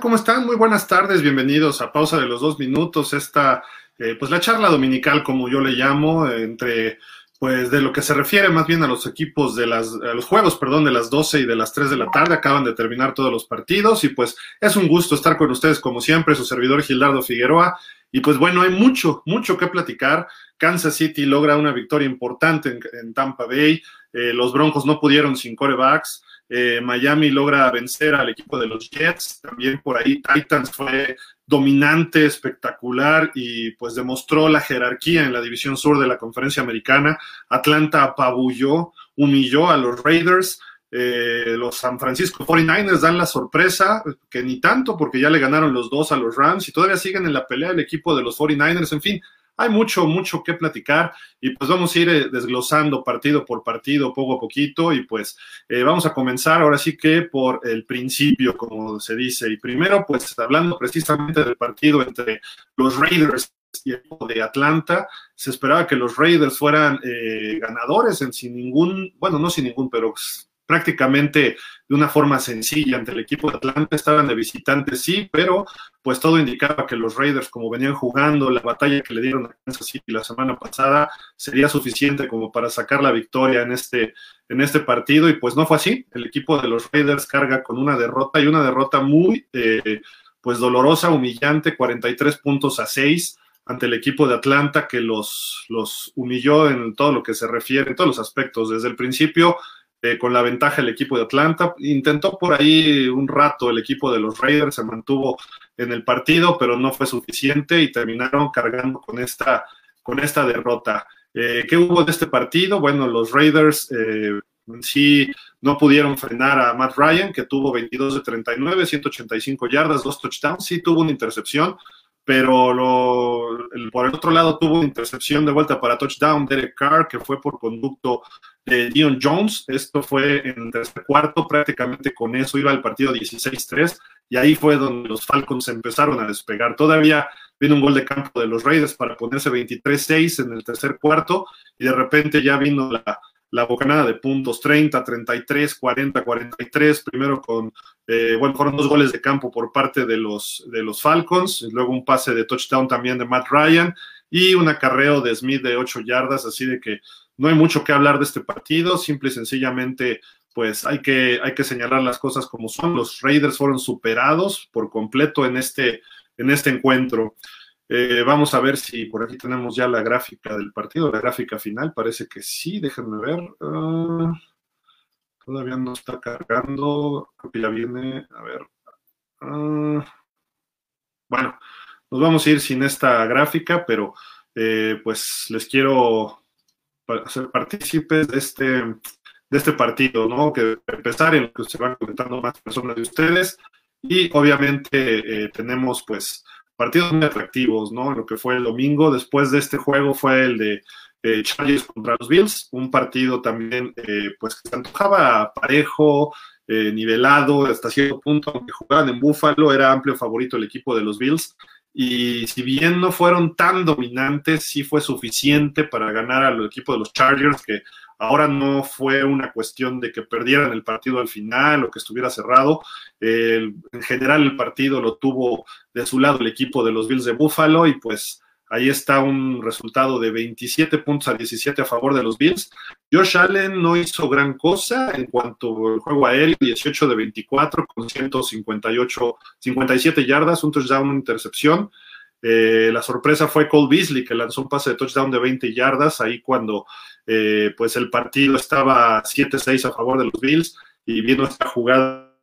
¿Cómo están? Muy buenas tardes, bienvenidos a Pausa de los Dos Minutos, esta, eh, pues la charla dominical, como yo le llamo, entre, pues de lo que se refiere más bien a los equipos de las, a los juegos, perdón, de las 12 y de las 3 de la tarde, acaban de terminar todos los partidos y pues es un gusto estar con ustedes como siempre, su servidor Gildardo Figueroa. Y pues bueno, hay mucho, mucho que platicar. Kansas City logra una victoria importante en, Tampa Bay. Eh, los Broncos no pudieron sin corebacks. Eh, Miami logra vencer al equipo de los Jets, también por ahí Titans fue dominante, espectacular y pues demostró la jerarquía en la división sur de la conferencia americana. Atlanta apabulló, humilló a los Raiders. Eh, los San Francisco 49ers dan la sorpresa, que ni tanto porque ya le ganaron los dos a los Rams y todavía siguen en la pelea el equipo de los 49ers. En fin, hay mucho, mucho que platicar y pues vamos a ir eh, desglosando partido por partido, poco a poquito y pues eh, vamos a comenzar ahora sí que por el principio, como se dice. Y primero, pues hablando precisamente del partido entre los Raiders y el de Atlanta, se esperaba que los Raiders fueran eh, ganadores en sin ningún, bueno, no sin ningún, pero prácticamente de una forma sencilla ante el equipo de Atlanta. Estaban de visitantes, sí, pero pues todo indicaba que los Raiders, como venían jugando, la batalla que le dieron a Kansas City la semana pasada, sería suficiente como para sacar la victoria en este, en este partido. Y pues no fue así. El equipo de los Raiders carga con una derrota y una derrota muy eh, pues dolorosa, humillante, 43 puntos a 6 ante el equipo de Atlanta que los, los humilló en todo lo que se refiere, en todos los aspectos. Desde el principio eh, con la ventaja el equipo de Atlanta. Intentó por ahí un rato el equipo de los Raiders, se mantuvo en el partido, pero no fue suficiente y terminaron cargando con esta, con esta derrota. Eh, ¿Qué hubo de este partido? Bueno, los Raiders eh, sí no pudieron frenar a Matt Ryan, que tuvo 22 de 39, 185 yardas, dos touchdowns, sí tuvo una intercepción, pero por el otro lado tuvo una intercepción de vuelta para touchdown Derek Carr, que fue por conducto de Dion Jones. Esto fue en el tercer cuarto, prácticamente con eso iba el partido 16-3 y ahí fue donde los Falcons empezaron a despegar. Todavía vino un gol de campo de los Raiders para ponerse 23-6 en el tercer cuarto y de repente ya vino la, la bocanada de puntos 30, 33, 40, 43, primero con, eh, bueno, fueron dos goles de campo por parte de los, de los Falcons, luego un pase de touchdown también de Matt Ryan y un acarreo de Smith de 8 yardas, así de que no hay mucho que hablar de este partido, simple y sencillamente, pues hay que, hay que señalar las cosas como son. Los Raiders fueron superados por completo en este, en este encuentro. Eh, vamos a ver si por aquí tenemos ya la gráfica del partido, la gráfica final. Parece que sí, déjenme ver. Ah, todavía no está cargando. Ya viene. A ver. Ah, bueno, nos vamos a ir sin esta gráfica, pero eh, pues les quiero ser partícipes de este, de este partido, ¿no? Que empezar en el que se van comentando más personas de ustedes y obviamente eh, tenemos pues partidos muy atractivos, ¿no? Lo que fue el domingo, después de este juego fue el de eh, Chargers contra los Bills, un partido también eh, pues que se antojaba parejo, nivelado hasta cierto punto, aunque jugaban en Buffalo, era amplio favorito el equipo de los Bills, y si bien no fueron tan dominantes, sí fue suficiente para ganar al equipo de los Chargers, que ahora no fue una cuestión de que perdieran el partido al final o que estuviera cerrado. en general el partido lo tuvo de su lado el equipo de los Bills de Buffalo y pues Ahí está un resultado de 27 puntos a 17 a favor de los Bills. Josh Allen no hizo gran cosa en cuanto al juego aéreo, 18 de 24 con 158, 57 yardas, un touchdown, una intercepción. Eh, la sorpresa fue Cole Beasley, que lanzó un pase de touchdown de 20 yardas, ahí cuando eh, pues el partido estaba 7-6 a favor de los Bills y viendo esta jugada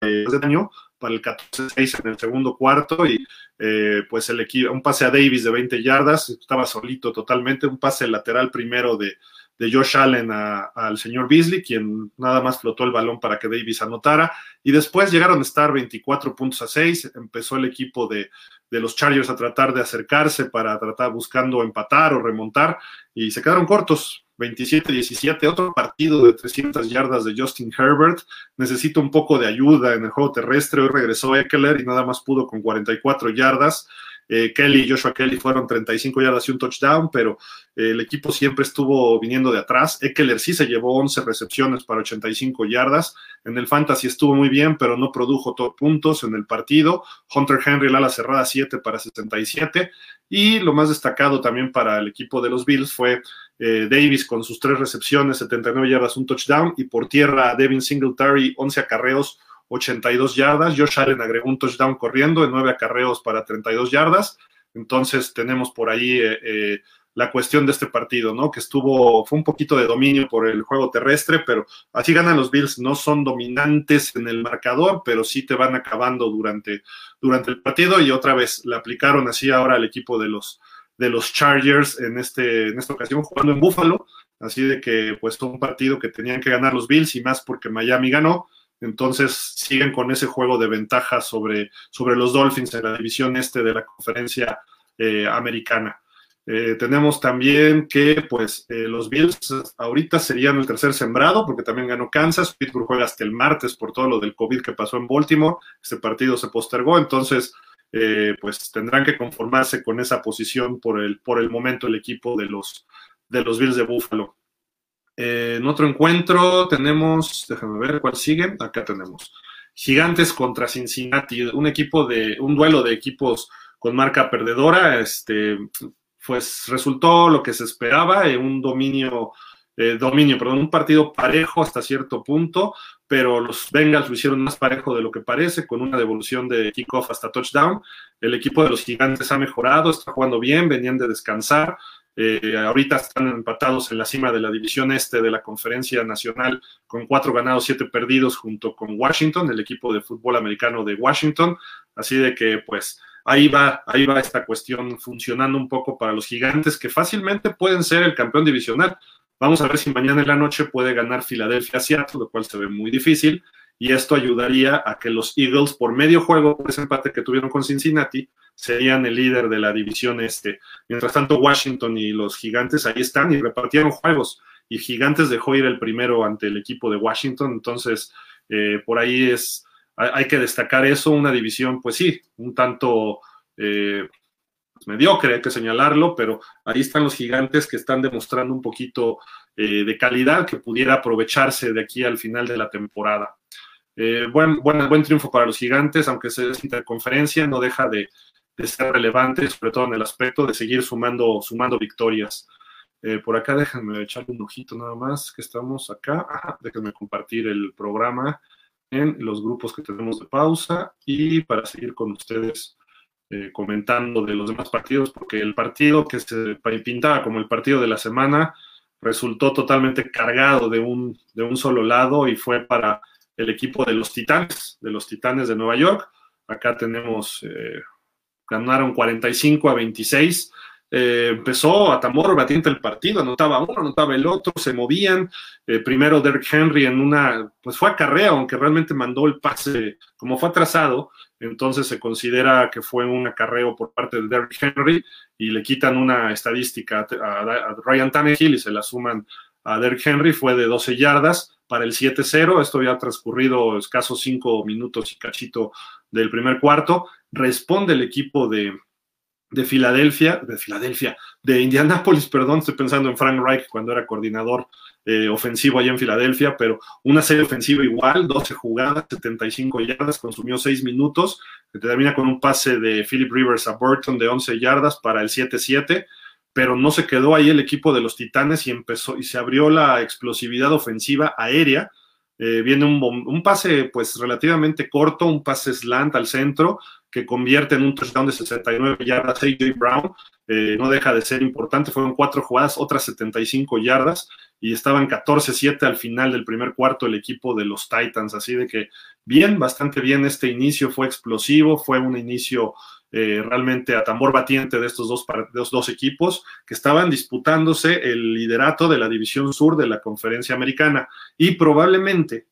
de año, para el 14-6 en el segundo cuarto y eh, pues el equipo, un pase a Davis de 20 yardas, estaba solito totalmente, un pase lateral primero de, de Josh Allen al señor Beasley, quien nada más flotó el balón para que Davis anotara, y después llegaron a estar 24 puntos a 6, empezó el equipo de, de los Chargers a tratar de acercarse para tratar buscando empatar o remontar, y se quedaron cortos, 27-17, otro partido de 300 yardas de Justin Herbert. Necesita un poco de ayuda en el juego terrestre. Hoy regresó Eckler y nada más pudo con 44 yardas. eh, Kelly, Joshua Kelly fueron 35 yardas y un touchdown, pero eh, el equipo siempre estuvo viniendo de atrás. Eckler sí se llevó 11 recepciones para 85 yardas. En el fantasy estuvo muy bien, pero no produjo puntos en el partido. Hunter Henry, la cerrada, 7 para 67. Y lo más destacado también para el equipo de los Bills fue eh, Davis con sus tres recepciones, 79 yardas, un touchdown. Y por tierra, Devin Singletary, 11 acarreos 82 yardas. Josh Allen agregó un touchdown corriendo en 9 acarreos para 32 yardas. Entonces tenemos por ahí eh, eh, la cuestión de este partido, ¿no? Que estuvo, fue un poquito de dominio por el juego terrestre, pero así ganan los Bills. No son dominantes en el marcador, pero sí te van acabando durante, durante el partido y otra vez la aplicaron así ahora al equipo de los, de los Chargers en, este, en esta ocasión jugando en Buffalo. Así de que pues fue un partido que tenían que ganar los Bills y más porque Miami ganó entonces siguen con ese juego de ventaja sobre, sobre los Dolphins en la división este de la conferencia eh, americana. Eh, tenemos también que pues eh, los Bills ahorita serían el tercer sembrado porque también ganó Kansas, Pittsburgh juega hasta el martes por todo lo del COVID que pasó en Baltimore, este partido se postergó, entonces pues tendrán que conformarse con esa posición por el, por el momento el equipo de los, de los Bills de Buffalo. Eh, en otro encuentro tenemos, déjame ver cuál sigue. Acá tenemos Gigantes contra Cincinnati, un equipo de, un duelo de equipos con marca perdedora. Este, pues resultó lo que se esperaba, eh, un dominio, eh, dominio, perdón, un partido parejo hasta cierto punto, pero los Bengals lo hicieron más parejo de lo que parece, con una devolución de kickoff hasta touchdown. El equipo de los Gigantes ha mejorado, está jugando bien, venían de descansar. Eh, ahorita están empatados en la cima de la división este de la conferencia nacional con cuatro ganados, siete perdidos junto con Washington, el equipo de fútbol americano de Washington. Así de que pues ahí va, ahí va esta cuestión funcionando un poco para los gigantes que fácilmente pueden ser el campeón divisional. Vamos a ver si mañana en la noche puede ganar Filadelfia Seattle, lo cual se ve muy difícil. Y esto ayudaría a que los Eagles, por medio juego, por ese empate que tuvieron con Cincinnati, serían el líder de la división este. Mientras tanto, Washington y los Gigantes ahí están y repartieron juegos. Y Gigantes dejó ir el primero ante el equipo de Washington. Entonces, eh, por ahí es, hay, que destacar eso, una división, pues sí, un tanto eh, mediocre, hay que señalarlo, pero ahí están los Gigantes que están demostrando un poquito eh, de calidad que pudiera aprovecharse de aquí al final de la temporada. buen, buen, buen triunfo para los gigantes, aunque se es interconferencia, no deja de, de ser relevante, sobre todo en el aspecto de seguir sumando, sumando victorias. Eh, por acá déjenme echarle un ojito nada más, que estamos acá. déjenme compartir el programa en los grupos que tenemos de pausa y para seguir con ustedes eh, comentando de los demás partidos, porque el partido que se pintaba como el partido de la semana resultó totalmente cargado de un, de un solo lado y fue para el equipo de los Titanes, de los Titanes de Nueva York. Acá tenemos eh, ganaron 45 a 26. Eh, empezó a tambor batiente el partido, anotaba uno, anotaba el otro, se movían. Eh, primero Derrick Henry en una, pues fue a carrera, aunque realmente mandó el pase como fue atrasado, entonces se considera que fue un acarreo por parte de Derrick Henry y le quitan una estadística a, Ryan Tannehill y se la suman a Derrick Henry, fue de 12 yardas para el 7-0, esto había transcurrido escasos 5 minutos y cachito del primer cuarto, responde el equipo de, Filadelfia, de Filadelfia, de Indianápolis, perdón, estoy pensando en Frank Reich cuando era coordinador eh, ofensivo allá en Filadelfia, pero una serie ofensiva igual, 12 jugadas, 75 yardas, consumió 6 minutos, termina con un pase de Philip Rivers a Burton de 11 yardas para el 7-7, pero no se quedó ahí el equipo de los Titanes y empezó y se abrió la explosividad ofensiva aérea eh, viene un, un, pase pues relativamente corto, un pase slant al centro que convierte en un touchdown de 69 yardas. AJ Brown eh, no deja de ser importante, fueron cuatro jugadas, otras 75 yardas y estaban 14-7 al final del primer cuarto el equipo de los Titans, así de que bien, bastante bien este inicio, fue explosivo, fue un inicio eh, realmente a tambor batiente de estos dos, dos equipos que estaban disputándose el liderato de la división sur de la conferencia americana y probablemente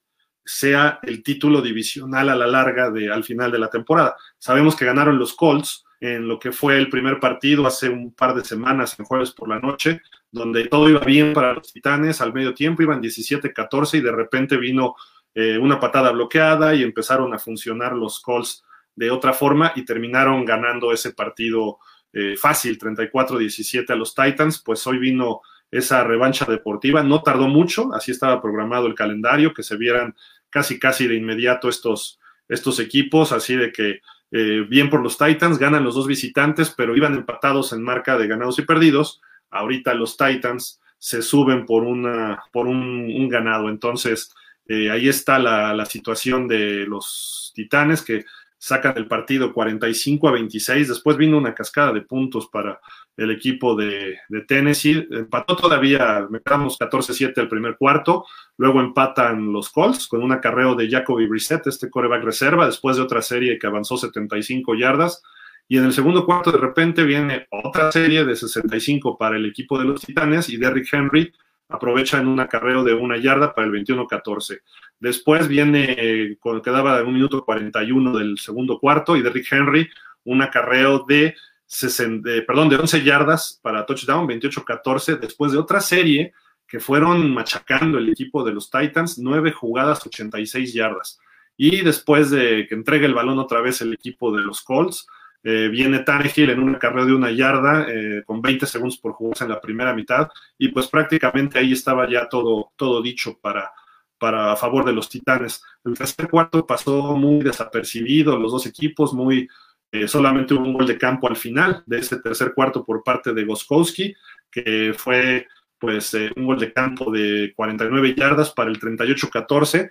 sea el título divisional a la larga de, al final de la temporada. Sabemos que ganaron los Colts en lo que fue el primer partido hace un par de semanas, en jueves por la noche, donde todo iba bien para los Titanes, al medio tiempo iban 17-14 y de repente vino eh, una patada bloqueada y empezaron a funcionar los Colts de otra forma y terminaron ganando ese partido eh, fácil, 34-17 a los Titans, pues hoy vino esa revancha deportiva, no tardó mucho, así estaba programado el calendario, que se vieran casi casi de inmediato estos, estos equipos, así de que eh, bien por los Titans, ganan los dos visitantes, pero iban empatados en marca de ganados y perdidos. Ahorita los Titans se suben por, una, por un, ganado. Entonces, eh, ahí está la, la, situación de los Titanes que sacan el partido 45 a 26. Después vino una cascada de puntos para el equipo de, Tennessee. Empató todavía, me quedamos 14-7 el primer cuarto. Luego empatan los Colts con un acarreo de Jacoby Brissett, este coreback reserva, después de otra serie que avanzó 75 yardas. Y en el segundo cuarto, de repente, viene otra serie de 65 para el equipo de los Titanes y Derrick Henry aprovecha en un acarreo de una yarda para el 21-14. Después viene, cuando quedaba un minuto 41 del segundo cuarto, y Derrick Henry, un acarreo de, perdón, de 11 yardas para touchdown, 28-14, después de otra serie que fueron machacando el equipo de los Titans, nueve jugadas, 86 yardas. Y después de que entregue el balón otra vez el equipo de los Colts, eh, viene Tannehill en un acarreo de una yarda eh, con 20 segundos por jugarse en la primera mitad y pues prácticamente ahí estaba ya todo, todo dicho para, para a favor de los Titanes. El tercer cuarto pasó muy desapercibido, los dos equipos muy eh, solamente un gol de campo al final de ese tercer cuarto por parte de Goskowski, que fue pues un gol de campo de 49 yardas para el 38-14,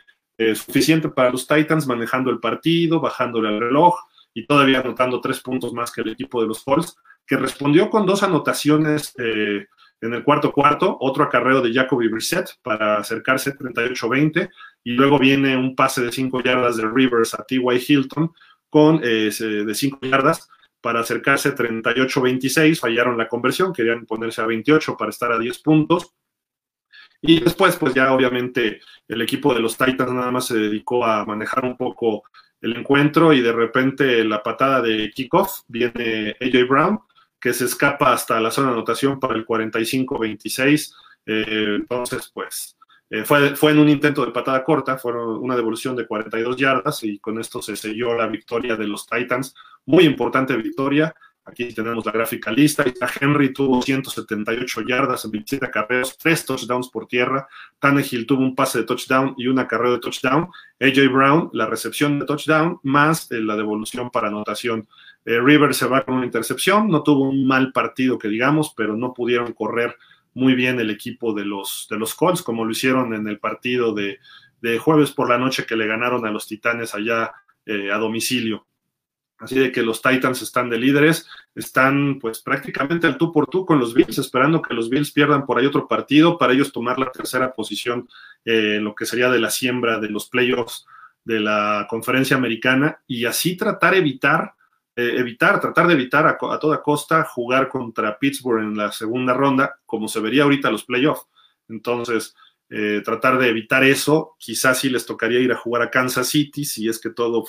suficiente para los Titans manejando el partido, bajándole el reloj, y todavía anotando tres puntos más que el equipo de los Colts, que respondió con dos anotaciones eh, en el cuarto cuarto, otro acarreo de Jacoby Brissett para acercarse 38-20, y luego viene un pase de cinco yardas de Rivers a T.Y. Hilton con eh, de cinco yardas para acercarse 38-26, fallaron la conversión, querían ponerse a 28 para estar a 10 puntos. Y después, pues ya obviamente el equipo de los Titans nada más se dedicó a manejar un poco el encuentro y de repente la patada de kickoff viene AJ Brown, que se escapa hasta la zona de anotación para el 45-26. Eh, entonces, pues, eh, fue, fue en un intento de patada corta, fueron una devolución de 42 yardas y con esto se selló la victoria de los Titans. Muy importante victoria. Aquí tenemos la gráfica lista. Henry tuvo 178 yardas en 27 acarreos, 3 touchdowns por tierra. Tannehill tuvo un pase de touchdown y un acarreo de touchdown. AJ Brown, la recepción de touchdown, más eh, la devolución para anotación. Eh, River se va con una intercepción. No tuvo un mal partido que digamos, pero no pudieron correr muy bien el equipo de los, de los Colts, como lo hicieron en el partido de, jueves por la noche que le ganaron a los Titanes allá eh, a domicilio. Así de que los Titans están de líderes, están pues prácticamente al tú por tú con los Bills, esperando que los Bills pierdan por ahí otro partido para ellos tomar la tercera posición eh, lo que sería de la siembra de los playoffs de la conferencia americana y así tratar evitar, eh, evitar, tratar de evitar a, a, toda costa jugar contra Pittsburgh en la segunda ronda, como se vería ahorita los playoffs. Entonces, eh, tratar de evitar eso. Quizás sí les tocaría ir a jugar a Kansas City si es que todo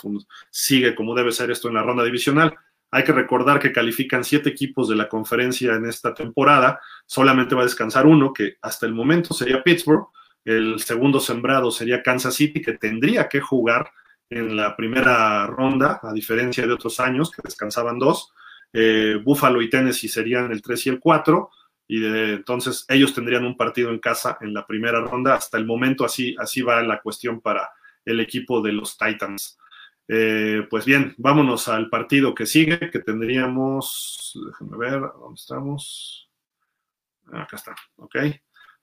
sigue como debe ser esto en la ronda divisional. Hay que recordar que califican siete equipos de la conferencia en esta temporada. Solamente va a descansar uno, que hasta el momento sería Pittsburgh. El segundo sembrado sería Kansas City, que tendría que jugar en la primera ronda, a diferencia de otros años que descansaban dos. Eh, Buffalo y Tennessee serían el 3 y el 4 y entonces ellos tendrían un partido en casa en la primera ronda. Hasta el momento así, así va la cuestión para el equipo de los Titans. Eh, pues bien, vámonos al partido que sigue, que tendríamos, déjenme ver, ¿dónde estamos? Acá está, ok.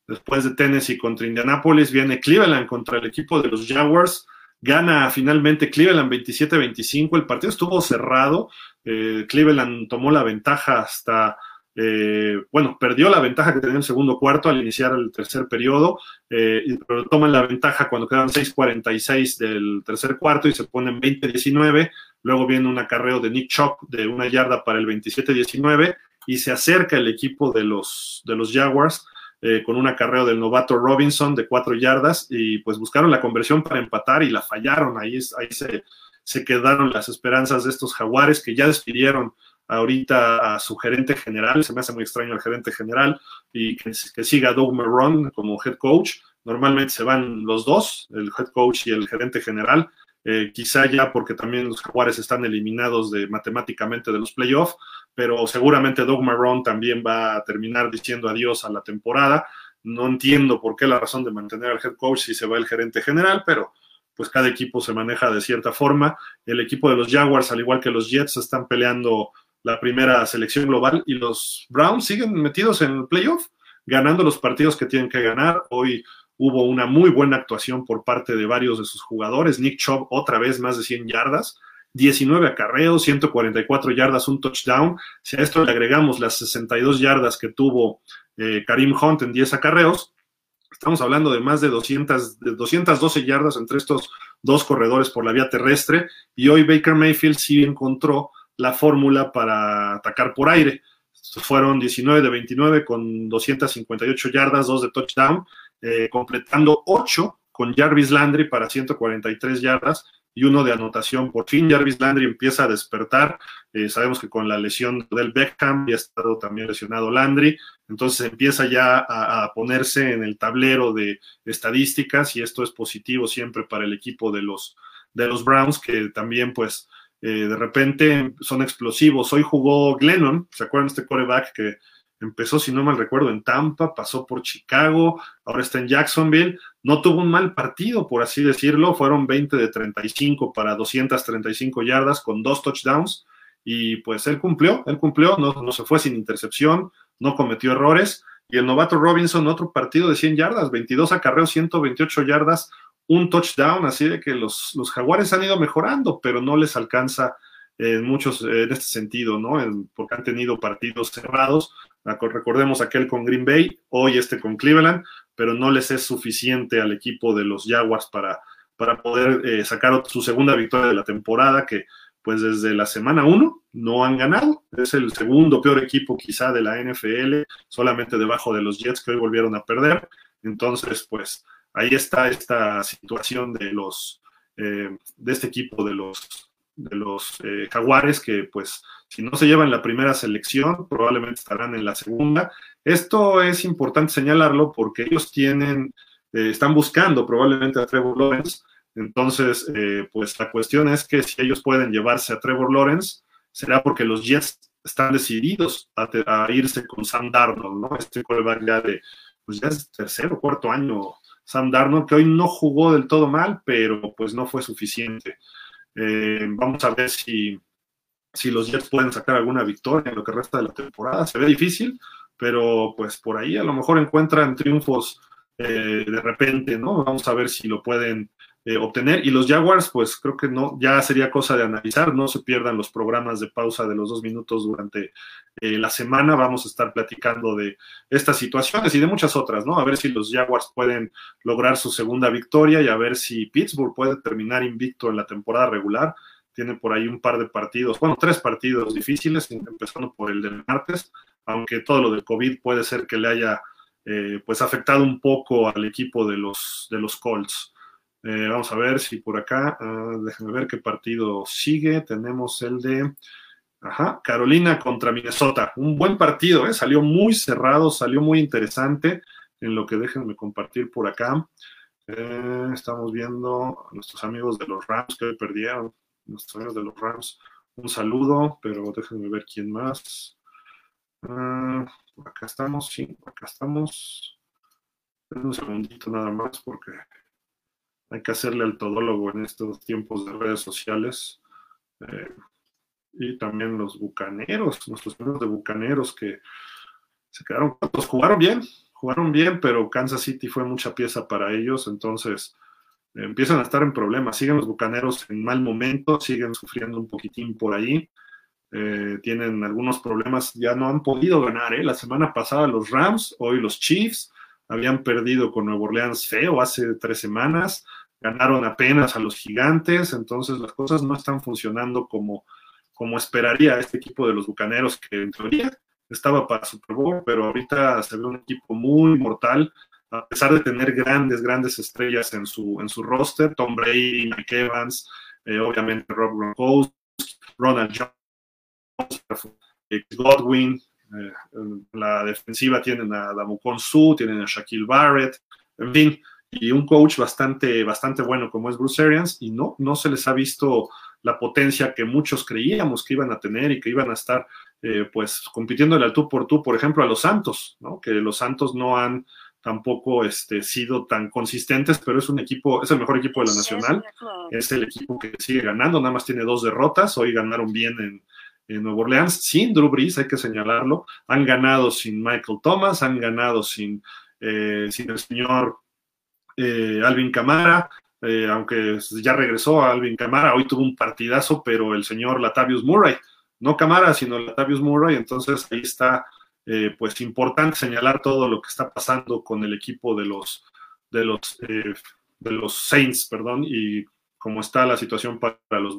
Después de Tennessee contra Indianapolis, viene Cleveland contra el equipo de los Jaguars. Gana finalmente Cleveland 27-25. El partido estuvo cerrado. Eh, Cleveland tomó la ventaja hasta eh, bueno, perdió la ventaja que tenía en el segundo cuarto al iniciar el tercer periodo, eh, pero toman la ventaja cuando quedan 6.46 del tercer cuarto y se ponen 20-19. Luego viene un acarreo de Nick Chop de una yarda para el 27-19 y se acerca el equipo de los, de los Jaguars eh, con un acarreo del novato Robinson de cuatro yardas y pues buscaron la conversión para empatar y la fallaron. Ahí, ahí se, se quedaron las esperanzas de estos jaguares que ya despidieron ahorita a su gerente general, se me hace muy extraño el gerente general, y que, siga Doug Marrone como head coach. Normalmente se van los dos, el head coach y el gerente general, eh, quizá ya porque también los Jaguares están eliminados de matemáticamente de los playoffs, pero seguramente Doug Marrone también va a terminar diciendo adiós a la temporada. No entiendo por qué la razón de mantener al head coach si se va el gerente general, pero pues cada equipo se maneja de cierta forma. El equipo de los Jaguars, al igual que los Jets, están peleando la primera selección global y los Browns siguen metidos en el playoff, ganando los partidos que tienen que ganar. Hoy hubo una muy buena actuación por parte de varios de sus jugadores. Nick Chubb otra vez más de 100 yardas, 19 acarreos, 144 yardas, un touchdown. Si a esto le agregamos las 62 yardas que tuvo eh, Karim Hunt en 10 acarreos, estamos hablando de más de, 200, de 212 yardas entre estos dos corredores por la vía terrestre. Y hoy Baker Mayfield sí encontró la fórmula para atacar por aire. Fueron 19 de 29 con 258 yardas, 2 de touchdown eh, completando 8 con Jarvis Landry para 143 yardas y uno de anotación. Por fin Jarvis Landry empieza a despertar. Eh, sabemos que con la lesión del Beckham ya ha estado también lesionado Landry, entonces empieza ya a, ponerse en el tablero de estadísticas y esto es positivo siempre para el equipo de los, de los Browns que también pues eh, de repente son explosivos. Hoy jugó Glennon, ¿se acuerdan este coreback que Empezó, si no mal recuerdo, en Tampa, pasó por Chicago, ahora está en Jacksonville. No tuvo un mal partido, por así decirlo. Fueron 20 de 35 para 235 yardas con dos touchdowns. Y pues él cumplió, él cumplió, no, no se fue sin intercepción, no cometió errores. Y el novato Robinson, otro partido de 100 yardas, 22 acarreos, 128 yardas, un touchdown. Así de que los, los jaguares han ido mejorando, pero no les alcanza en muchos en este sentido, ¿no? Porque han tenido partidos cerrados. Recordemos aquel con Green Bay, hoy este con Cleveland, pero no les es suficiente al equipo de los Jaguars para, para poder eh, sacar su segunda victoria de la temporada, que pues desde la semana 1 no han ganado. Es el segundo peor equipo quizá de la NFL, solamente debajo de los Jets que hoy volvieron a perder. Entonces, pues ahí está esta situación de los eh, de este equipo de los de los eh, jaguares que pues si no se llevan la primera selección probablemente estarán en la segunda. Esto es importante señalarlo porque ellos tienen, eh, están buscando probablemente a Trevor Lawrence. Entonces, eh, pues la cuestión es que si ellos pueden llevarse a Trevor Lawrence, será porque los Jets están decididos a, irse con Sam Darnold, ¿no? Este ya de, pues ya es tercer o cuarto año Sam Darnold, que hoy no jugó del todo mal, pero pues no fue suficiente. Eh, vamos a ver si, si los Jets pueden sacar alguna victoria en lo que resta de la temporada. Se ve difícil, pero pues por ahí a lo mejor encuentran triunfos eh, de repente, ¿no? Vamos a ver si lo pueden eh, obtener. Y los Jaguars, pues creo que no, ya sería cosa de analizar, no se pierdan los programas de pausa de los dos minutos durante eh, la semana. Vamos a estar platicando de estas situaciones y de muchas otras, ¿no? A ver si los Jaguars pueden lograr su segunda victoria y a ver si Pittsburgh puede terminar invicto en la temporada regular. Tiene por ahí un par de partidos, bueno, tres partidos difíciles, empezando por el del martes, aunque todo lo del COVID puede ser que le haya eh, pues afectado un poco al equipo de los, de los Colts. Eh, vamos a ver si por acá, uh, déjenme ver qué partido sigue. Tenemos el de ajá, Carolina contra Minnesota. Un buen partido, ¿eh? salió muy cerrado, salió muy interesante. En lo que déjenme compartir por acá. Eh, estamos viendo a nuestros amigos de los Rams que perdieron. Nuestros amigos de los Rams, un saludo, pero déjenme ver quién más. Uh, acá estamos, sí, acá estamos. Un segundito nada más porque hay que hacerle al todólogo en estos tiempos de redes sociales. Eh, y también los bucaneros, nuestros amigos de bucaneros que se quedaron pues jugaron bien, jugaron bien, pero Kansas City fue mucha pieza para ellos, entonces eh, empiezan a estar en problemas. Siguen los bucaneros en mal momento, siguen sufriendo un poquitín por ahí. Eh, tienen algunos problemas, ya no han podido ganar. La semana pasada los Rams, hoy los Chiefs, habían perdido con Nuevo Orleans feo hace tres semanas, ganaron apenas a los gigantes, entonces las cosas no están funcionando como, como esperaría este equipo de los Bucaneros, que en teoría estaba para Super Bowl, pero ahorita se ve un equipo muy mortal, a pesar de tener grandes, grandes estrellas en su, en su roster, Tom Brady, Mike Evans, eh, obviamente Rob Gronkowski, Ronald Jones, Godwin, eh, la defensiva tienen a Damukon Su, tienen a Shaquille Barrett, en fin, y un coach bastante, bastante bueno como es Bruce Arians, y no, no se les ha visto la potencia que muchos creíamos que iban a tener y que iban a estar eh, pues compitiendo al tú por tú, por ejemplo, a los Santos, ¿no? Que los Santos no han tampoco este, sido tan consistentes, pero es un equipo, es el mejor equipo de la Nacional, es el equipo que sigue ganando, nada más tiene dos derrotas, hoy ganaron bien en, en Nueva Orleans, sin Drew Brees, hay que señalarlo, han ganado sin Michael Thomas, han ganado sin, eh, sin el señor eh, Alvin Camara, eh, aunque ya regresó a Alvin Camara, hoy tuvo un partidazo, pero el señor Latavius Murray, no Camara, sino Latavius Murray, entonces ahí está pues importante señalar todo lo que está pasando con el equipo de los, de los, de los Saints, perdón, y cómo está la situación para los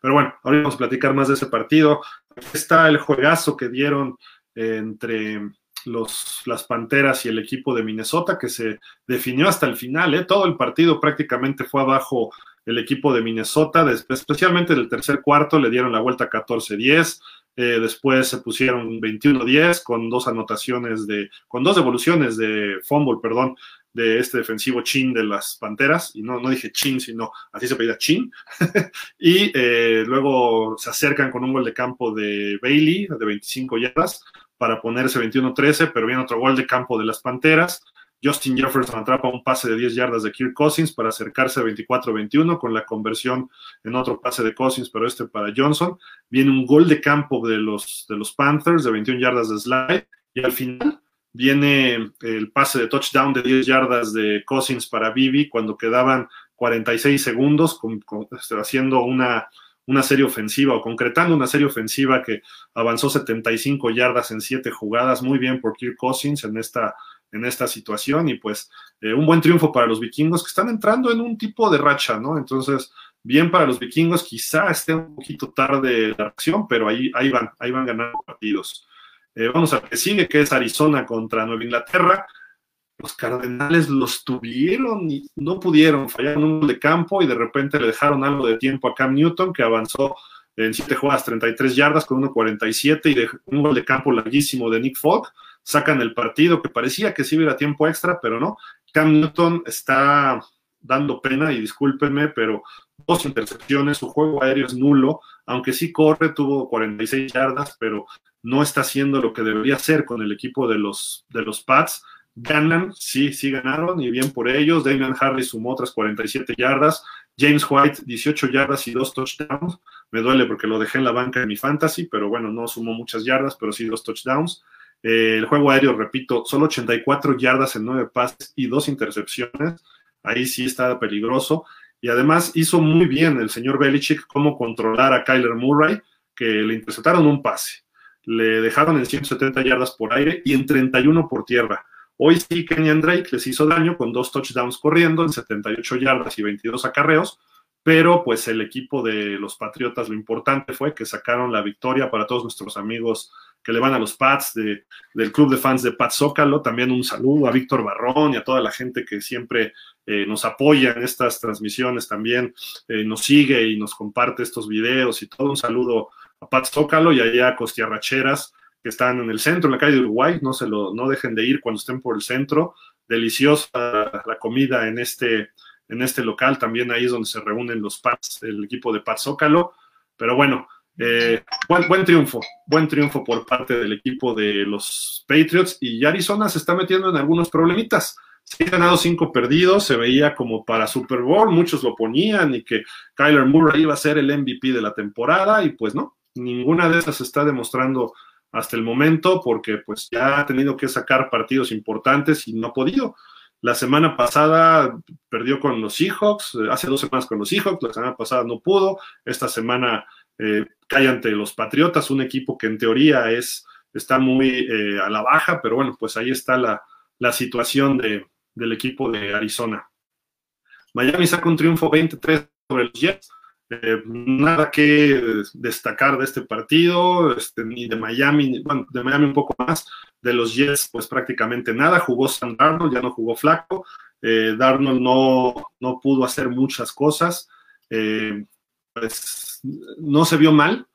Pero bueno, ahora vamos a platicar más de ese partido. Aquí está el juegazo que dieron entre los, las Panteras y el equipo de Minnesota, que se definió hasta el final. ¿eh? Todo el partido prácticamente fue abajo el equipo de Minnesota, especialmente en el tercer cuarto, le dieron la vuelta 14-10. Eh, después se pusieron 21-10 con dos anotaciones de, con dos devoluciones de fumble, perdón, de este defensivo Chin de las Panteras, y no, no dije Chin, sino así se pedía Chin, y eh, luego se acercan con un gol de campo de Bailey de 25 yardas para ponerse 21-13, pero viene otro gol de campo de las Panteras, Justin Jefferson atrapa un pase de 10 yardas de Kirk Cousins para acercarse a 24-21 con la conversión en otro pase de Cousins, pero este para Johnson. Viene un gol de campo de los, de los Panthers de 21 yardas de slide y al final viene el pase de touchdown de 10 yardas de Cousins para Bibi cuando quedaban 46 segundos este, haciendo una, una serie ofensiva o concretando una serie ofensiva que avanzó 75 yardas en 7 jugadas. Muy bien por Kirk Cousins en esta en esta situación y pues eh, un buen triunfo para los vikingos que están entrando en un tipo de racha, ¿no? Entonces, bien para los vikingos, quizá esté un poquito tarde la acción, pero ahí, ahí van, ahí van ganando partidos. Eh, vamos a que sigue, que es Arizona contra Nueva Inglaterra. Los Cardenales los tuvieron y no pudieron, fallaron un gol de campo y de repente le dejaron algo de tiempo a Cam Newton, que avanzó en siete jugadas, 33 yardas con 1.47 y de un gol de campo larguísimo de Nick Fogg sacan el partido, que parecía que sí hubiera tiempo extra, pero no. Cam Newton está dando pena y discúlpenme, pero dos intercepciones, su juego aéreo es nulo, aunque sí corre, tuvo 46 yardas, pero no está haciendo lo que debería hacer con el equipo de los, de los Pats. Ganan, sí, sí ganaron y bien por ellos. Damian Harris sumó otras 47 yardas. James White, 18 yardas y dos touchdowns. Me duele porque lo dejé en la banca de mi fantasy, pero bueno, no sumó muchas yardas, pero sí dos touchdowns. Eh, el juego aéreo, repito, solo 84 yardas en 9 pases y dos intercepciones. Ahí sí está peligroso. Y además hizo muy bien el señor Belichick cómo controlar a Kyler Murray, que le interceptaron un pase. Le dejaron en 170 yardas por aire y en 31 por tierra. Hoy sí, Kenyan Drake les hizo daño con dos touchdowns corriendo en 78 yardas y 22 acarreos, pero pues el equipo de los Patriotas, lo importante fue que sacaron la victoria para todos nuestros amigos que le van a los Pats, del club de fans de Pat Zócalo. También un saludo a Víctor Barrón y a toda la gente que siempre eh, nos apoya en estas transmisiones, también eh, nos sigue y nos comparte estos videos y todo. Un saludo a Pat Zócalo y allá a Costiarracheras, que están en el centro, en la calle de Uruguay. No, se lo, no dejen de ir cuando estén por el centro. Deliciosa la comida en este, en este local. También ahí es donde se reúnen los Pats, el equipo de Pat Zócalo. Pero bueno, eh, buen, triunfo, buen triunfo por parte del equipo de los Patriots y Arizona se está metiendo en algunos problemitas. Se ha ganado cinco perdidos, se veía como para Super Bowl, muchos lo ponían y que Kyler Murray iba a ser el MVP de la temporada y pues no, ninguna de esas está demostrando hasta el momento porque pues ya ha tenido que sacar partidos importantes y no ha podido. La semana pasada perdió con los Seahawks, hace dos semanas con los Seahawks, la semana pasada no pudo, esta semana eh, cae ante los Patriotas, un equipo que en teoría es, está muy eh, a la baja, pero bueno, pues ahí está la, situación de, del equipo de Arizona. Miami saca un triunfo 23 sobre los Jets. Eh, nada que destacar de este partido, este, ni de Miami, bueno, de Miami un poco más, de los Jets, pues prácticamente nada. Jugó San Darnold, ya no jugó Flaco. Eh, Darnold no, no pudo hacer muchas cosas. pues no se vio mal,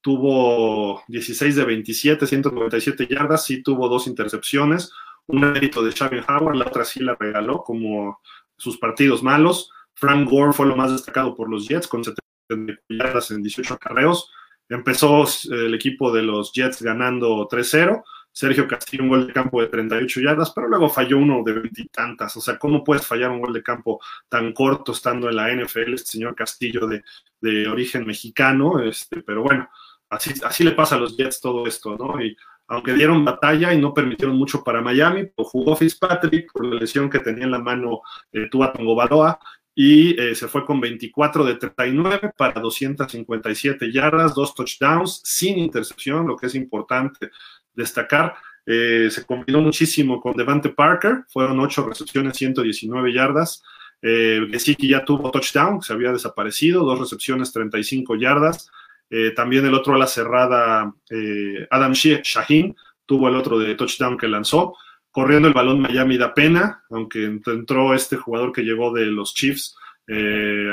tuvo 16 de 27, 197 yardas, sí tuvo dos intercepciones, un mérito de Xavier Howard, la otra sí la regaló, como sus partidos malos. Frank Gore fue lo más destacado por los Jets con 70 yardas en 18 acarreos. Empezó el equipo de los Jets ganando 3-0. Sergio Castillo un gol de campo de 38 yardas, pero luego falló uno de veintitantas. O sea, ¿cómo puedes fallar un gol de campo tan corto estando en la NFL, este señor Castillo de, de origen mexicano? Este, pero bueno, así, así le pasa a los Jets todo esto, ¿no? Y aunque dieron batalla y no permitieron mucho para Miami, pues jugó Fitzpatrick por la lesión que tenía en la mano eh, Tua Baloa y eh, se fue con 24 de 39 para 257 yardas, dos touchdowns sin intercepción, lo que es importante destacar. Eh, se combinó muchísimo con Devante Parker, fueron ocho recepciones, 119 yardas. Eh, Gesicki ya tuvo touchdown, se había desaparecido, dos recepciones, 35 yardas. Eh, también el otro a la cerrada, eh, Adam Shaheen, tuvo el otro de touchdown que lanzó. Corriendo el balón Miami da pena, aunque entró este jugador que llegó de los Chiefs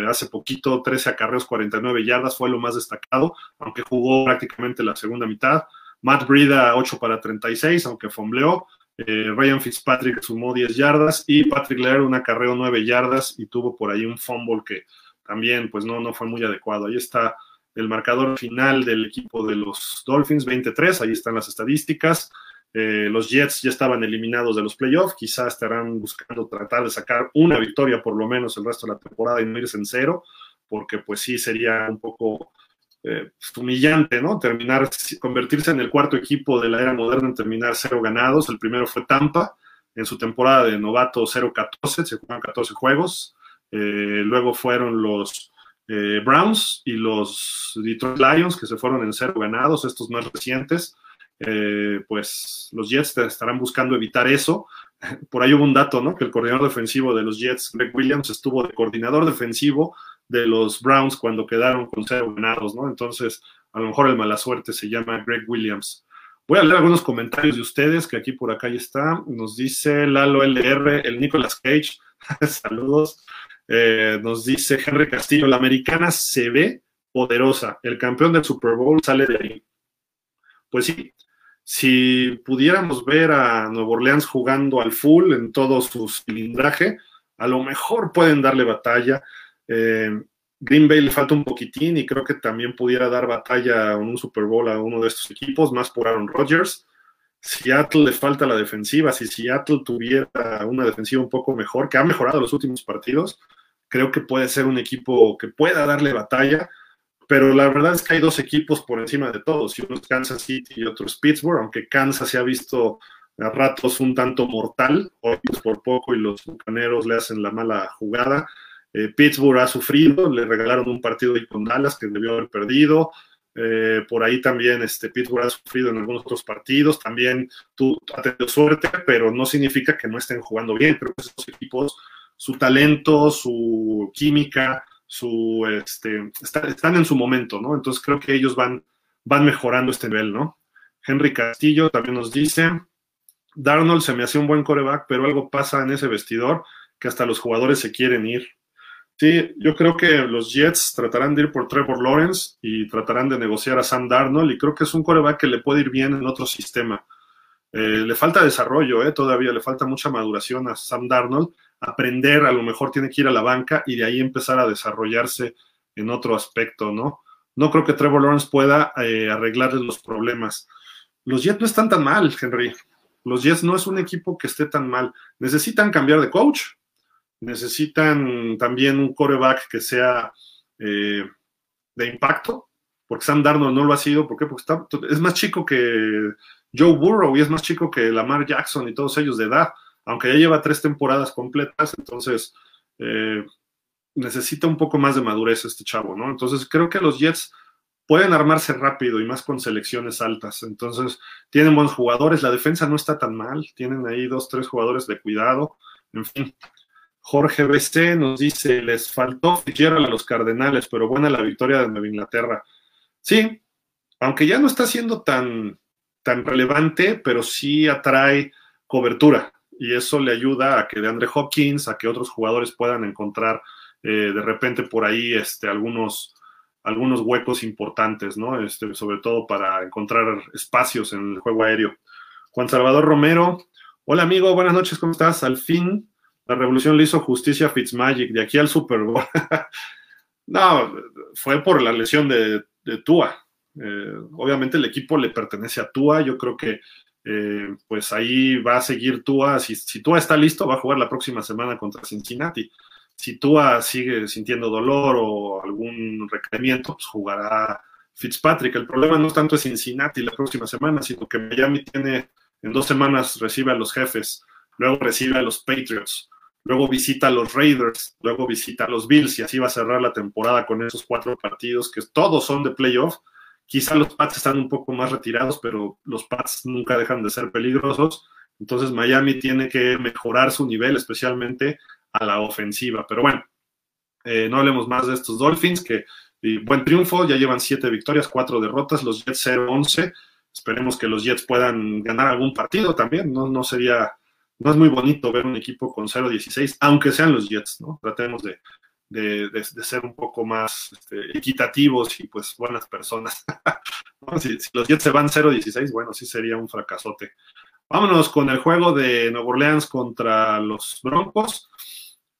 hace poquito, 13 acarreos, 49 yardas, fue lo más destacado, aunque jugó prácticamente la segunda mitad. Matt Brida 8 para 36, aunque fombleó. Eh, Ryan Fitzpatrick sumó 10 yardas y Patrick Lear un acarreo 9 yardas y tuvo por ahí un fumble que también pues no, no fue muy adecuado. Ahí está el marcador final del equipo de los Dolphins, 23, ahí están las estadísticas. Eh, los Jets ya estaban eliminados de los playoffs, quizás estarán buscando tratar de sacar una victoria por lo menos el resto de la temporada y no irse en cero, porque pues sí sería un poco eh, pues, humillante, ¿no? Terminar, convertirse en el cuarto equipo de la era moderna en terminar cero ganados. El primero fue Tampa en su temporada de novato 0-14, se jugaron 14 juegos. Eh, luego fueron los eh, Browns y los Detroit Lions, que se fueron en cero ganados, estos más recientes. pues los Jets estarán buscando evitar eso. Por ahí hubo un dato, ¿no? Que el coordinador defensivo de los Jets, Greg Williams, estuvo de coordinador defensivo de los Browns cuando quedaron con cero ganados, ¿no? Entonces, a lo mejor el mala suerte se llama Greg Williams. Voy a leer algunos comentarios de ustedes, que aquí por acá ya está. Nos dice Lalo LR, el Nicolas Cage, saludos. Eh, nos dice Henry Castillo, la americana se ve poderosa. El campeón del Super Bowl sale de ahí. Pues sí, si pudiéramos ver a Nuevo Orleans jugando al full en todo su cilindraje, a lo mejor pueden darle batalla. Eh, Green Bay le falta un poquitín y creo que también pudiera dar batalla en un Super Bowl a uno de estos equipos, más por Aaron Rodgers. Seattle le falta la defensiva. Si Seattle tuviera una defensiva un poco mejor, que ha mejorado los últimos partidos, creo que puede ser un equipo que pueda darle batalla. Pero la verdad es que hay dos equipos por encima de todos, uno es Kansas City y otro es Pittsburgh, aunque Kansas se ha visto a ratos un tanto mortal, hoy por poco y los bucaneros le hacen la mala jugada. Eh, Pittsburgh ha sufrido, le regalaron un partido ahí con Dallas que debió haber perdido. Eh, por ahí también este, Pittsburgh ha sufrido en algunos otros partidos. También tú has tenido suerte, pero no significa que no estén jugando bien. Creo que esos equipos, su talento, su química, su, este, están en su momento, ¿no? Entonces creo que ellos van, van mejorando este nivel, ¿no? Henry Castillo también nos dice, Darnold se me hacía un buen coreback, pero algo pasa en ese vestidor que hasta los jugadores se quieren ir. Sí, yo creo que los Jets tratarán de ir por Trevor Lawrence y tratarán de negociar a Sam Darnold y creo que es un coreback que le puede ir bien en otro sistema. Eh, le falta desarrollo, eh, todavía le falta mucha maduración a Sam Darnold. Aprender, a lo mejor tiene que ir a la banca y de ahí empezar a desarrollarse en otro aspecto, ¿no? No creo que Trevor Lawrence pueda eh, arreglarle los problemas. Los Jets no están tan mal, Henry. Los Jets no es un equipo que esté tan mal. Necesitan cambiar de coach, necesitan también un coreback que sea eh, de impacto, porque Sam Darnold no lo ha sido, ¿por qué? Porque está, es más chico que Joe Burrow y es más chico que Lamar Jackson y todos ellos de edad, aunque ya lleva tres temporadas completas, entonces eh, necesita un poco más de madurez este chavo, ¿no? Entonces creo que los Jets pueden armarse rápido y más con selecciones altas, entonces tienen buenos jugadores, la defensa no está tan mal, tienen ahí dos, tres jugadores de cuidado, en fin, Jorge BC nos dice, les faltó Fitzgerald a los Cardenales, pero buena la victoria de Nueva Inglaterra. Sí, aunque ya no está siendo tan, tan relevante, pero sí atrae cobertura y eso le ayuda a que de Andre Hopkins, a que otros jugadores puedan encontrar eh, de repente por ahí este, algunos, algunos huecos importantes, ¿no? Este, sobre todo para encontrar espacios en el juego aéreo. Juan Salvador Romero, hola amigo, buenas noches, ¿cómo estás? Al fin la revolución le hizo justicia a Fitzmagic de aquí al Super Bowl. no, fue por la lesión de, Tua. Eh, obviamente el equipo le pertenece a Tua. Yo creo que eh, pues ahí va a seguir Tua. Si, si Tua está listo, va a jugar la próxima semana contra Cincinnati. Si Tua sigue sintiendo dolor o algún requerimiento, pues jugará Fitzpatrick. El problema no es tanto Cincinnati la próxima semana, sino que Miami tiene en dos semanas recibe a los jefes, luego recibe a los Patriots, luego visita a los Raiders, luego visita a los Bills y así va a cerrar la temporada con esos cuatro partidos que todos son de playoff. Quizá los Pats están un poco más retirados, pero los Pats nunca dejan de ser peligrosos. Entonces Miami tiene que mejorar su nivel, especialmente a la ofensiva. Pero bueno, eh, no hablemos más de estos Dolphins, que buen triunfo, ya llevan siete victorias, cuatro derrotas, los Jets 0-11. Esperemos que los Jets puedan ganar algún partido también, no, no sería no es muy bonito ver un equipo con 0-16, aunque sean los Jets, ¿no? Tratemos de, ser un poco más este, equitativos y pues buenas personas. si, los Jets se van 0-16, bueno, sí sería un fracasote. Vámonos con el juego de Nueva Orleans contra los Broncos.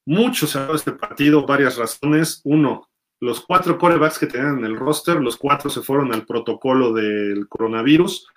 Mucho se ha dado este partido, varias razones. Uno, los cuatro corebacks que tenían en el roster, los cuatro se fueron al protocolo del coronavirus.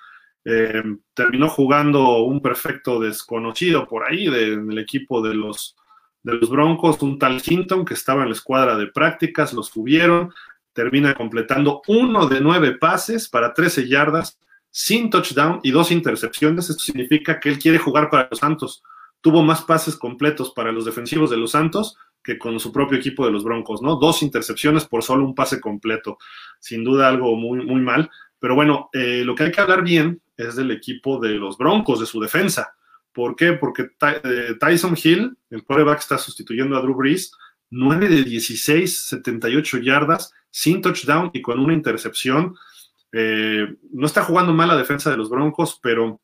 Eh, terminó jugando un perfecto desconocido por ahí del equipo de los, de los Broncos, un tal Hinton que estaba en la escuadra de prácticas, los tuvieron, termina completando uno de nueve pases para 13 yardas, sin touchdown y dos intercepciones. Esto significa que él quiere jugar para los Santos. Tuvo más pases completos para los defensivos de los Santos que con su propio equipo de los Broncos, ¿no? Dos intercepciones por solo un pase completo. Sin duda algo muy, muy mal. Pero bueno, eh, lo que hay que hablar bien es del equipo de los Broncos, de su defensa. ¿Por qué? Porque eh, Tyson Hill, el quarterback, está sustituyendo a Drew Brees, 9 de 16, 78 yardas, sin touchdown y con una intercepción. Eh, no está jugando mal la defensa de los Broncos, pero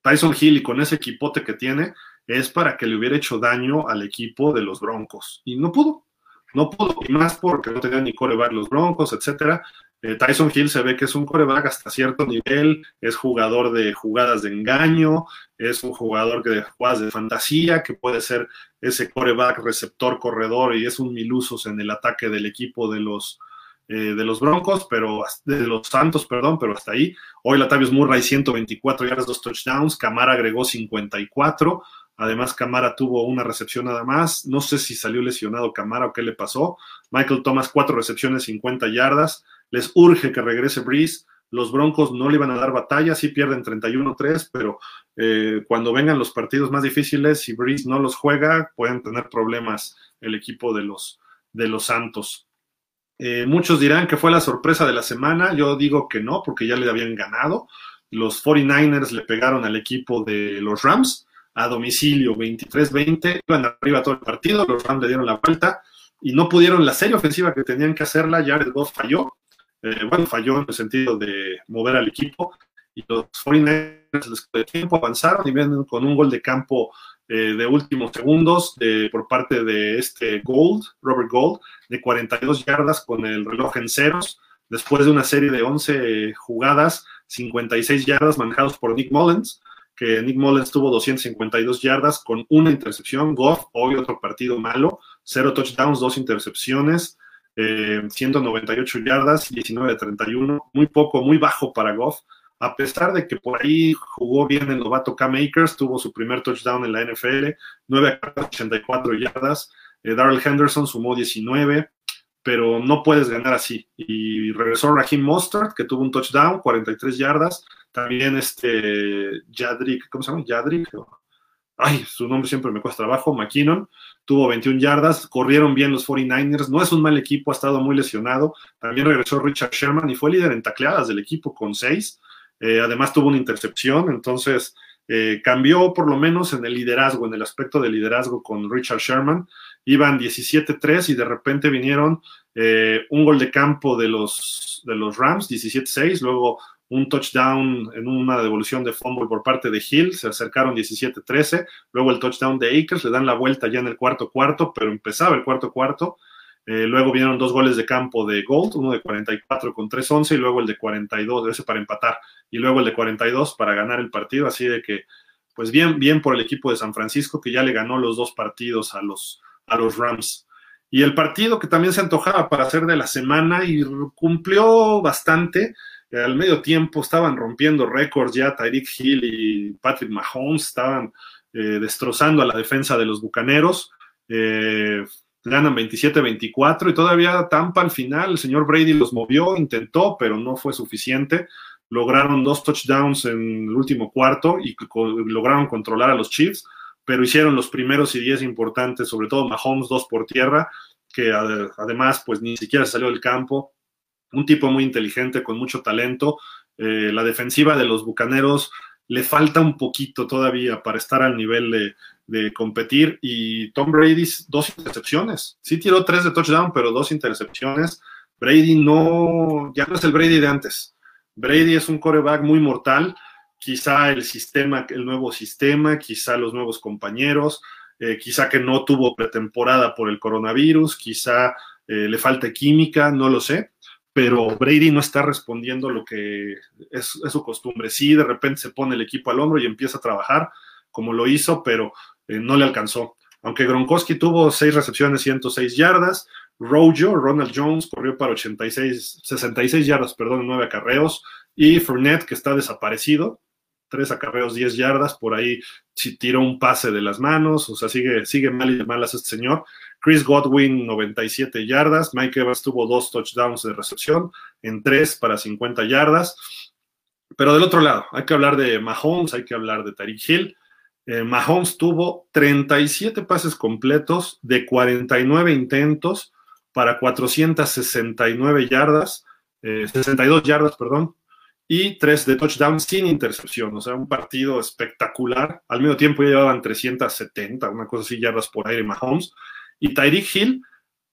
Tyson Hill y con ese equipote que tiene es para que le hubiera hecho daño al equipo de los Broncos. Y no pudo, no pudo, y más porque no tenían ni coreback los Broncos, etcétera. Eh, Tyson Hill se ve que es un coreback hasta cierto nivel, es jugador de jugadas de engaño, es un jugador que de jugadas de fantasía, que puede ser ese coreback receptor corredor y es un milusos en el ataque del equipo de los, eh, de los Broncos, pero de los Santos, perdón, pero hasta ahí. Hoy Latavius Murray 124 yardas, dos touchdowns, Camara agregó 54. Además, Camara tuvo una recepción nada más. No sé si salió lesionado Camara o qué le pasó. Michael Thomas, cuatro recepciones, 50 yardas les urge que regrese Breeze. Los Broncos no le iban a dar batalla, sí pierden 31-3, pero eh, cuando vengan los partidos más difíciles, si Breeze no los juega, pueden tener problemas el equipo de los, de los Santos. Eh, muchos dirán que fue la sorpresa de la semana, yo digo que no, porque ya le habían ganado. Los 49ers le pegaron al equipo de los Rams a domicilio 23-20, iban arriba todo el partido, los Rams le dieron la vuelta y no pudieron la serie ofensiva que tenían que hacerla, Jared Goff falló, eh, bueno, falló en el sentido de mover al equipo y los 49ers les de tiempo avanzaron y vienen con un gol de campo eh, de últimos segundos por parte de este Gold, Robert Gold, de 42 yardas con el reloj en ceros, después de una serie de 11 jugadas, 56 yardas manejados por Nick Mullens, que Nick Mullens tuvo 252 yardas con una intercepción, Goff, hoy otro partido malo, cero touchdowns, dos intercepciones, 198 eh, yardas, 19 de 31, muy poco, muy bajo para Goff, a pesar de que por ahí jugó bien el novato Cam Akers, tuvo su primer touchdown en la NFL, 9 a 84 yardas, eh, Darrell Henderson sumó 19, pero no puedes ganar así. Y regresó Raheem Mostert, que tuvo un touchdown, 43 yardas, también este Yadrick, ¿cómo se llama? Yadrick, ay, su nombre siempre me cuesta trabajo, McKinnon, tuvo 21 yardas, corrieron bien los 49ers, no es un mal equipo, ha estado muy lesionado, también regresó Richard Sherman y fue líder en tacleadas del equipo con 6, eh, además tuvo una intercepción, entonces eh, cambió por lo menos en el liderazgo, en el aspecto de liderazgo con Richard Sherman, iban 17-3 y de repente vinieron eh, un gol de campo de los, de los Rams, 17-6, luego un touchdown en una devolución de fumble por parte de Hill, se acercaron 17-13, luego el touchdown de Akers, le dan la vuelta ya en el cuarto cuarto, pero empezaba el cuarto cuarto, eh, luego vinieron dos goles de campo de Gold, uno de 44 con 3-11 y luego el de 42, ese para empatar, y luego el de 42 para ganar el partido, así de que pues bien, bien por el equipo de San Francisco que ya le ganó los dos partidos a los, a los Rams. Y el partido que también se antojaba para hacer de la semana y cumplió bastante. Al medio tiempo estaban rompiendo récords ya Tyreek Hill y Patrick Mahomes estaban eh, destrozando a la defensa de los Bucaneros. Eh, ganan 27-24 y todavía Tampa al final, el señor Brady los movió, intentó, pero no fue suficiente. Lograron dos touchdowns en el último cuarto y lograron controlar a los Chiefs, pero hicieron los primeros y diez importantes, sobre todo Mahomes, dos por tierra, que además pues ni siquiera salió del campo. Un tipo muy inteligente, con mucho talento. Eh, la defensiva de los Bucaneros le falta un poquito todavía para estar al nivel de, competir y Tom Brady dos intercepciones. Sí tiró tres de touchdown, pero dos intercepciones. Brady no, ya no es el Brady de antes. Brady es un coreback muy mortal. Quizá el sistema, el nuevo sistema, quizá los nuevos compañeros, eh, quizá que no tuvo pretemporada por el coronavirus, quizá eh, le falta química, no lo sé. Pero Brady no está respondiendo lo que es, su costumbre. Sí, de repente se pone el equipo al hombro y empieza a trabajar como lo hizo, pero eh, no le alcanzó. Aunque Gronkowski tuvo seis recepciones, 106 yardas, Rojo, Ronald Jones, corrió para 86, 66 yardas, perdón, nueve acarreos, y Fournette, que está desaparecido, tres acarreos, 10 yardas, por ahí tiró un pase de las manos, o sea, sigue, sigue mal y de malas este señor. Chris Godwin, 97 yardas, Mike Evans tuvo dos touchdowns de recepción, en tres para 50 yardas. Pero del otro lado, hay que hablar de Mahomes, hay que hablar de Tariq Hill, eh, Mahomes tuvo 37 pases completos de 49 intentos para 469 yardas, 62 eh, yardas, perdón, y 3 de touchdown sin intercepción. O sea, un partido espectacular. Al mismo tiempo ya llevaban 370, una cosa así, yardas por aire Mahomes. Y Tyreek Hill,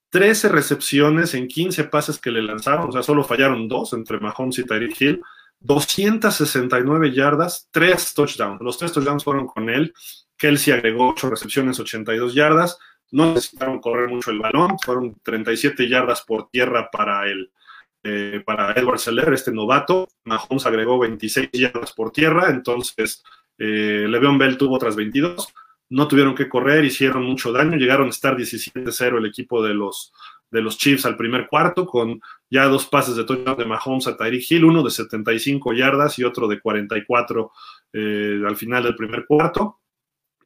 13 recepciones en 15 pases que le lanzaron, o sea, solo fallaron dos entre Mahomes y Tyreek Hill 269 yardas, tres touchdowns. Los tres touchdowns fueron con él. Kelsey agregó 8 recepciones, 82 yardas. No necesitaron correr mucho el balón. Fueron 37 yardas por tierra para el, eh, para Edward Seller, este novato. Mahomes agregó 26 yardas por tierra. Entonces, eh, Le'Veon Bell tuvo otras 22. No tuvieron que correr, hicieron mucho daño. Llegaron a estar 17-0 el equipo de los, de los Chiefs al primer cuarto, con ya dos pases de touchdown de Mahomes a Tyreek Hill, uno de 75 yardas y otro de 44 eh, al final del primer cuarto.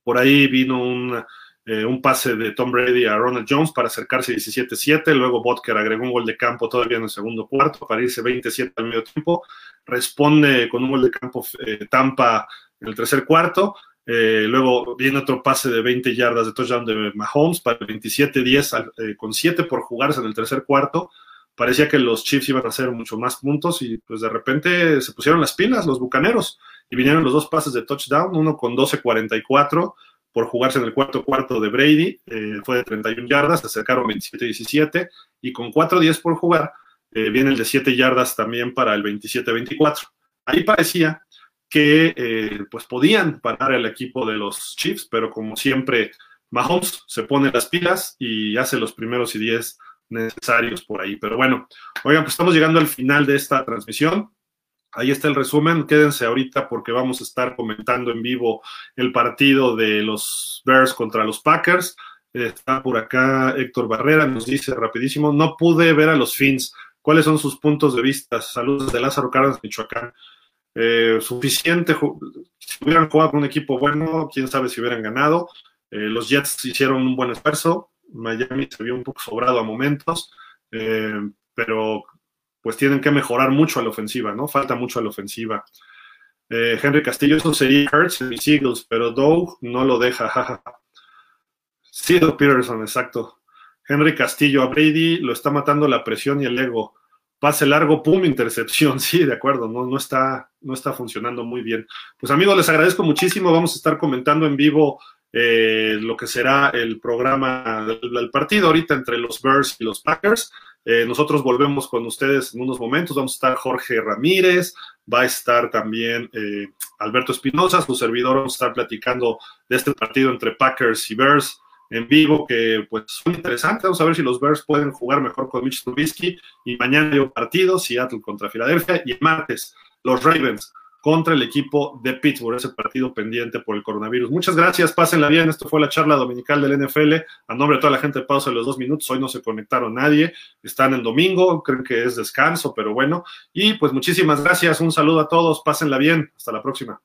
Por ahí vino un, eh, un, pase de Tom Brady a Ronald Jones para acercarse 17-7. Luego Butker agregó un gol de campo todavía en el segundo cuarto para irse 27 al medio tiempo. Responde con un gol de campo eh, Tampa en el tercer cuarto. Eh, luego viene otro pase de 20 yardas de touchdown de Mahomes para 27-10 eh, con 7 por jugarse en el tercer cuarto. Parecía que los Chiefs iban a hacer mucho más puntos y pues de repente se pusieron las pilas los Bucaneros y vinieron los dos pases de touchdown, uno con 12-44 por jugarse en el cuarto cuarto de Brady, eh, fue de 31 yardas, acercaron 27-17 y con 4-10 por jugar viene el de 7 yardas también para el 27-24. Ahí parecía que eh, pues podían parar el equipo de los Chiefs, pero como siempre, Mahomes se pone las pilas y hace los primeros y diez necesarios por ahí. Pero bueno, oigan, pues estamos llegando al final de esta transmisión. Ahí está el resumen. Quédense ahorita porque vamos a estar comentando en vivo el partido de los Bears contra los Packers. Está por acá Héctor Barrera, nos dice rapidísimo, no pude ver a los Fins. ¿Cuáles son sus puntos de vista? Saludos de Lázaro Cárdenas, Michoacán. Eh, suficiente. Si hubieran jugado con un equipo bueno, quién sabe si hubieran ganado. Eh, los Jets hicieron un buen esfuerzo. Miami se vio un poco sobrado a momentos, eh, pero pues tienen que mejorar mucho a la ofensiva, ¿no? Falta mucho a la ofensiva. Henry Castillo, eso sería Hurts en mis Eagles, pero Doug no lo deja. sí, Doug Peterson, exacto. Henry Castillo a Brady lo está matando la presión y el ego pase largo, pum, intercepción. Sí, de acuerdo, no, no, está, no está funcionando muy bien. Pues amigos, les agradezco muchísimo. Vamos a estar comentando en vivo eh, lo que será el programa del, partido ahorita entre los Bears y los Packers. Eh, nosotros volvemos con ustedes en unos momentos. Vamos a estar Jorge Ramírez, va a estar también eh, Alberto Espinosa, su servidor. Vamos a estar platicando de este partido entre Packers y Bears en vivo que pues son interesantes. Vamos a ver si los Bears pueden jugar mejor con Mitch Trubisky. Y mañana hay un partido, Seattle contra Filadelfia. Y el martes, los Ravens contra el equipo de Pittsburgh, ese partido pendiente por el coronavirus. Muchas gracias, pásenla bien. Esto fue la charla dominical del NFL. A nombre de toda la gente de Pausa de los dos minutos, hoy no se conectaron nadie, están en domingo, creen que es descanso, pero bueno. Y pues muchísimas gracias, un saludo a todos, pásenla bien, hasta la próxima.